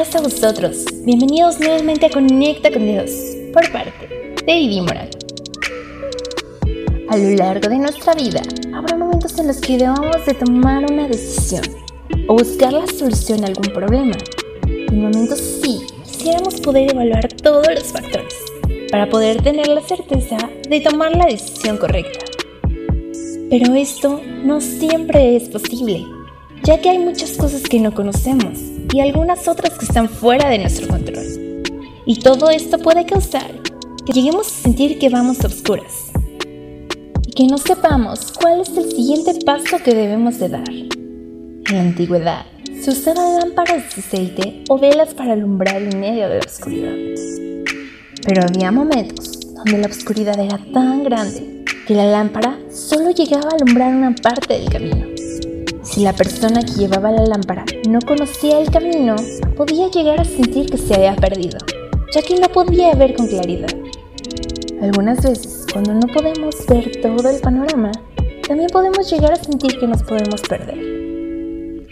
paz a vosotros. Bienvenidos nuevamente a Conecta con Dios por parte de Didi Moral. A lo largo de nuestra vida habrá momentos en los que debamos de tomar una decisión o buscar la solución a algún problema. En momentos sí, quisiéramos poder evaluar todos los factores para poder tener la certeza de tomar la decisión correcta. Pero esto no siempre es posible, ya que hay muchas cosas que no conocemos y algunas otras que están fuera de nuestro control. Y todo esto puede causar que lleguemos a sentir que vamos a oscuras y que no sepamos cuál es el siguiente paso que debemos de dar. En la antigüedad se usaban lámparas de aceite o velas para alumbrar en medio de la oscuridad. Pero había momentos donde la oscuridad era tan grande que la lámpara solo llegaba a alumbrar una parte del camino. Si la persona que llevaba la lámpara no conocía el camino, podía llegar a sentir que se había perdido, ya que no podía ver con claridad. Algunas veces, cuando no podemos ver todo el panorama, también podemos llegar a sentir que nos podemos perder.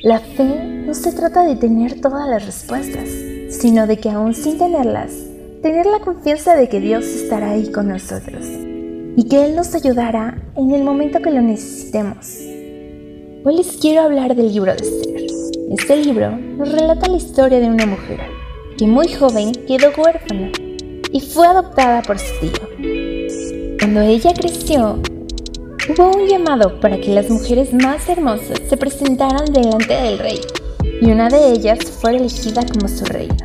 La fe no se trata de tener todas las respuestas, sino de que aún sin tenerlas, tener la confianza de que Dios estará ahí con nosotros y que Él nos ayudará en el momento que lo necesitemos. Hoy les quiero hablar del libro de Esther. Este libro nos relata la historia de una mujer que muy joven quedó huérfana y fue adoptada por su tío. Cuando ella creció, hubo un llamado para que las mujeres más hermosas se presentaran delante del rey y una de ellas fue elegida como su reina.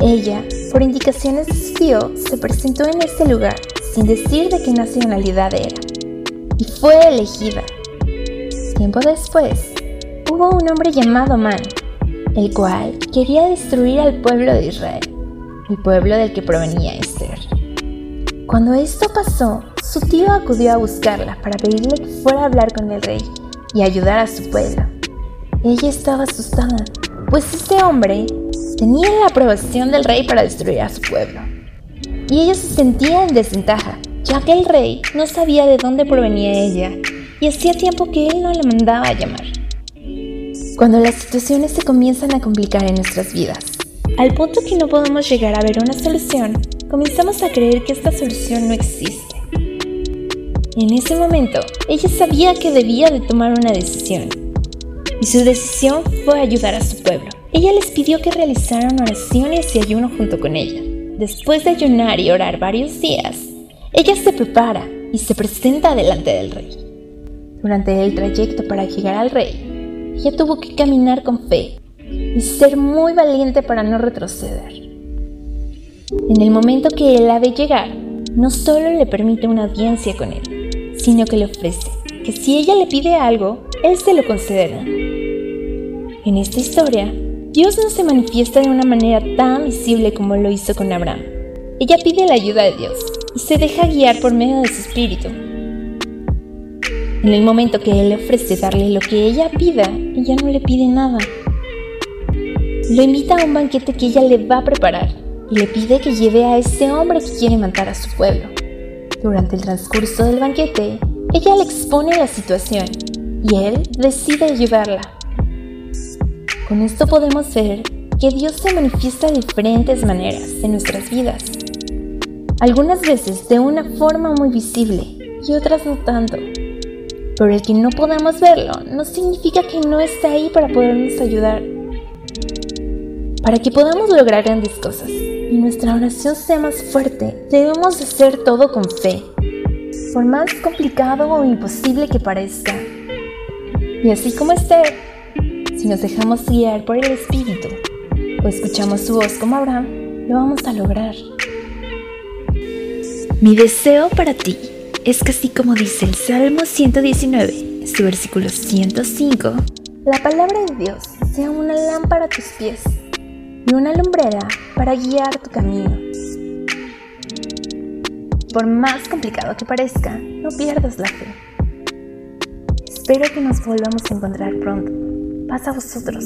Ella, por indicaciones de su tío, se presentó en ese lugar sin decir de qué nacionalidad era y fue elegida Tiempo después, hubo un hombre llamado Man, el cual quería destruir al pueblo de Israel, el pueblo del que provenía Esther. Cuando esto pasó, su tío acudió a buscarla para pedirle que fuera a hablar con el rey y ayudar a su pueblo. Ella estaba asustada, pues este hombre tenía la aprobación del rey para destruir a su pueblo. Y ella se sentía en desventaja, ya que el rey no sabía de dónde provenía ella y hacía tiempo que él no la mandaba a llamar. Cuando las situaciones se comienzan a complicar en nuestras vidas, al punto que no podemos llegar a ver una solución, comenzamos a creer que esta solución no existe. En ese momento, ella sabía que debía de tomar una decisión, y su decisión fue ayudar a su pueblo. Ella les pidió que realizaran oraciones y ayuno junto con ella. Después de ayunar y orar varios días, ella se prepara y se presenta delante del rey. Durante el trayecto para llegar al rey, ella tuvo que caminar con fe y ser muy valiente para no retroceder. En el momento que él la ve llegar, no solo le permite una audiencia con él, sino que le ofrece que si ella le pide algo, él se lo concederá. En esta historia, Dios no se manifiesta de una manera tan visible como lo hizo con Abraham. Ella pide la ayuda de Dios y se deja guiar por medio de su espíritu en el momento que él ofrece darle lo que ella pida, ella no le pide nada. Lo invita a un banquete que ella le va a preparar y le pide que lleve a ese hombre que quiere matar a su pueblo. Durante el transcurso del banquete, ella le expone la situación y él decide ayudarla. Con esto podemos ver que Dios se manifiesta de diferentes maneras en nuestras vidas. Algunas veces de una forma muy visible y otras no tanto. Pero el que no podamos verlo no significa que no esté ahí para podernos ayudar. Para que podamos lograr grandes cosas y nuestra oración sea más fuerte, debemos hacer todo con fe, por más complicado o imposible que parezca. Y así como esté, si nos dejamos guiar por el Espíritu o escuchamos su voz como Abraham, lo vamos a lograr. Mi deseo para ti es que así como dice el Salmo 119, su versículo 105, la palabra de Dios sea una lámpara a tus pies y una lumbrera para guiar tu camino. Por más complicado que parezca, no pierdas la fe. Espero que nos volvamos a encontrar pronto. Paz a vosotros.